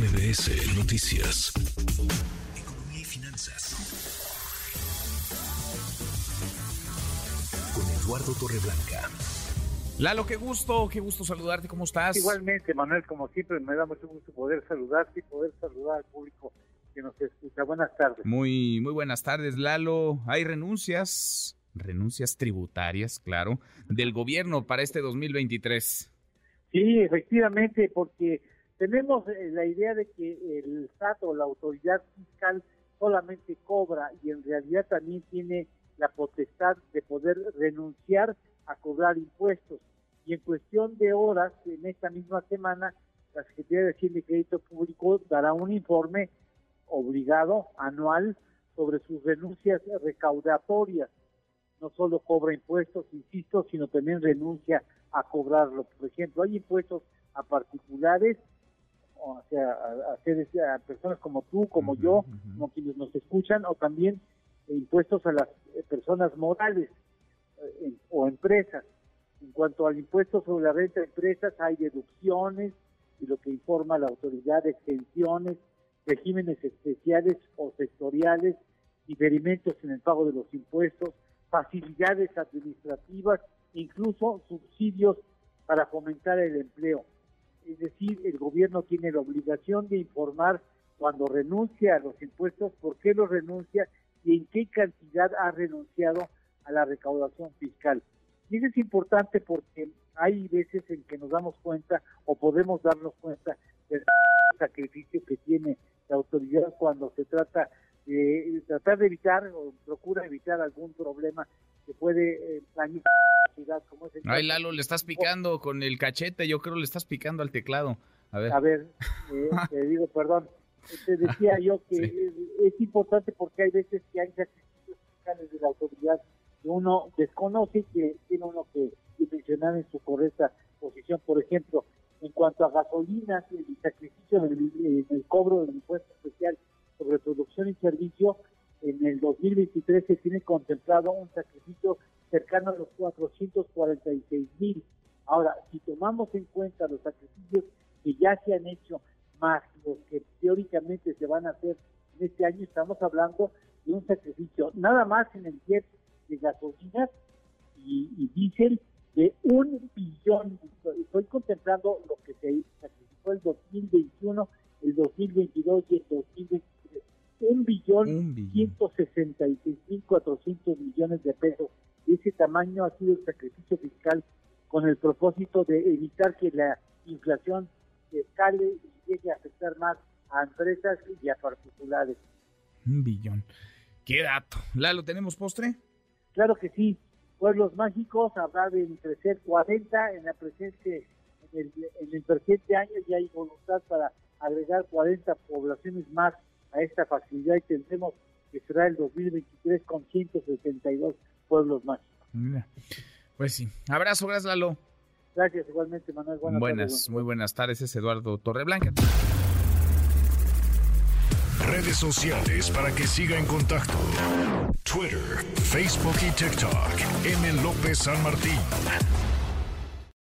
MBS Noticias. Economía y finanzas. Con Eduardo Torreblanca. Lalo, qué gusto, qué gusto saludarte, ¿cómo estás? Igualmente, Manuel, como siempre, me da mucho gusto poder saludarte y poder saludar al público que nos escucha. Buenas tardes. Muy, muy buenas tardes, Lalo. Hay renuncias, renuncias tributarias, claro, del gobierno para este 2023. Sí, efectivamente, porque tenemos eh, la idea de que el SAT o la autoridad fiscal solamente cobra y en realidad también tiene la potestad de poder renunciar a cobrar impuestos. Y en cuestión de horas, en esta misma semana, la Secretaría de Hacienda y Crédito Público dará un informe obligado anual sobre sus renuncias recaudatorias. No solo cobra impuestos, insisto, sino también renuncia a cobrarlo. Por ejemplo, hay impuestos a particulares a, a, a personas como tú, como yo, como quienes nos escuchan, o también impuestos a las eh, personas morales eh, o empresas. En cuanto al impuesto sobre la renta de empresas, hay deducciones y lo que informa la autoridad, exenciones, regímenes especiales o sectoriales, diferimentos en el pago de los impuestos, facilidades administrativas, incluso subsidios para fomentar el empleo es decir, el gobierno tiene la obligación de informar cuando renuncia a los impuestos, por qué los renuncia y en qué cantidad ha renunciado a la recaudación fiscal. Y eso es importante porque hay veces en que nos damos cuenta o podemos darnos cuenta del sacrificio que tiene la autoridad cuando se trata de tratar de evitar o procura evitar algún problema que puede eh, dañar la ciudad como es Ay, Lalo, le estás picando con el cachete, yo creo le estás picando al teclado. A ver. A ver, eh, te digo, perdón. Te decía yo que es, importante porque hay veces que hay sacrificios fiscales de la autoridad que uno desconoce y que tiene uno que dimensionar en su correcta posición. Por ejemplo, en cuanto a gasolinas, el sacrificio del el cobro del impuesto servicio, en el 2023 se tiene contemplado un sacrificio cercano a los 446 mil. Ahora, si tomamos en cuenta los sacrificios que ya se han hecho, más los que teóricamente se van a hacer en este año, estamos hablando de un sacrificio nada más en el jet de gasolinas y, y diésel de un billón. Estoy contemplando lo que se sacrificó el 2021, el 2022 y el 2023 mil cuatrocientos millones de pesos. Ese tamaño ha sido el sacrificio fiscal con el propósito de evitar que la inflación escale y llegue a afectar más a empresas y a particulares. Un billón. Qué dato. Lalo, ¿tenemos postre? Claro que sí. Pueblos mágicos habrá de crecer 40 en la presente, en el, en el presente año y hay voluntad para agregar 40 poblaciones más a esta facilidad y tendremos que será el 2023 con 172 pueblos más. Pues sí. Abrazo, gracias Lalo. Gracias igualmente, Manuel. Buenas, buenas muy buenas tardes. Es Eduardo Torreblanca. Redes sociales para que siga en contacto: Twitter, Facebook y TikTok. M. López San Martín.